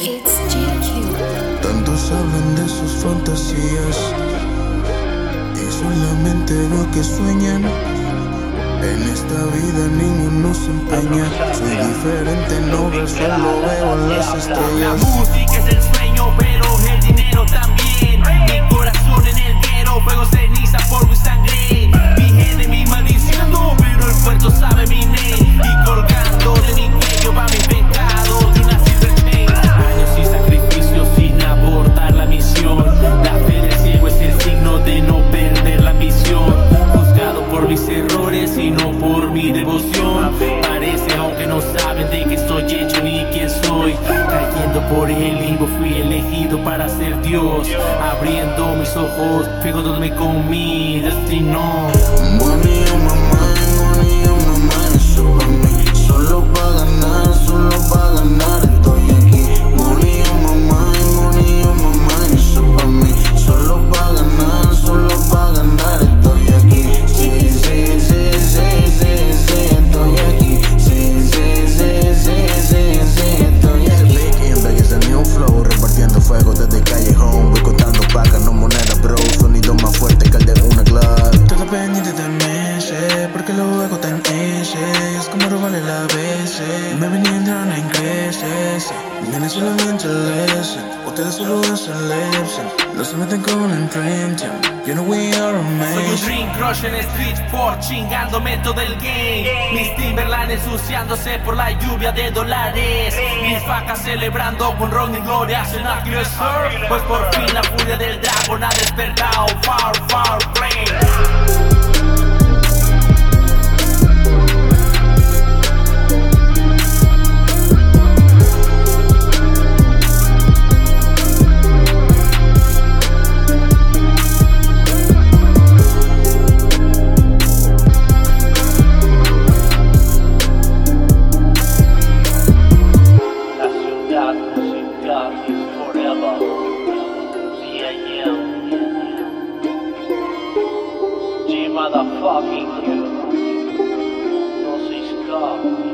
It's GQ. Tanto saben de sus fantasías y solamente lo que sueñan. En esta vida ninguno se empeña. Soy diferente, no veo solo veo las estrellas. La música es el sueño, pero el dinero también. Por el limbo fui elegido para ser Dios. Abriendo mis ojos, fijándome con mi destino. Money porque luego tan ese. Es como robarle la BC. Me venía entrando en creces. Viene solamente lesson. Ustedes solo hacen lesson. No se meten con el dream team. You know we are Soy un amazing. dream crush en Street Sport, chingándome todo el game. Mis Timberland ensuciándose por la lluvia de dólares. Mis vacas celebrando con ron y gloria. agresor. Pues por fin la furia del dragón ha despertado. Far, far, flame. G motherfucking you. No se escapa.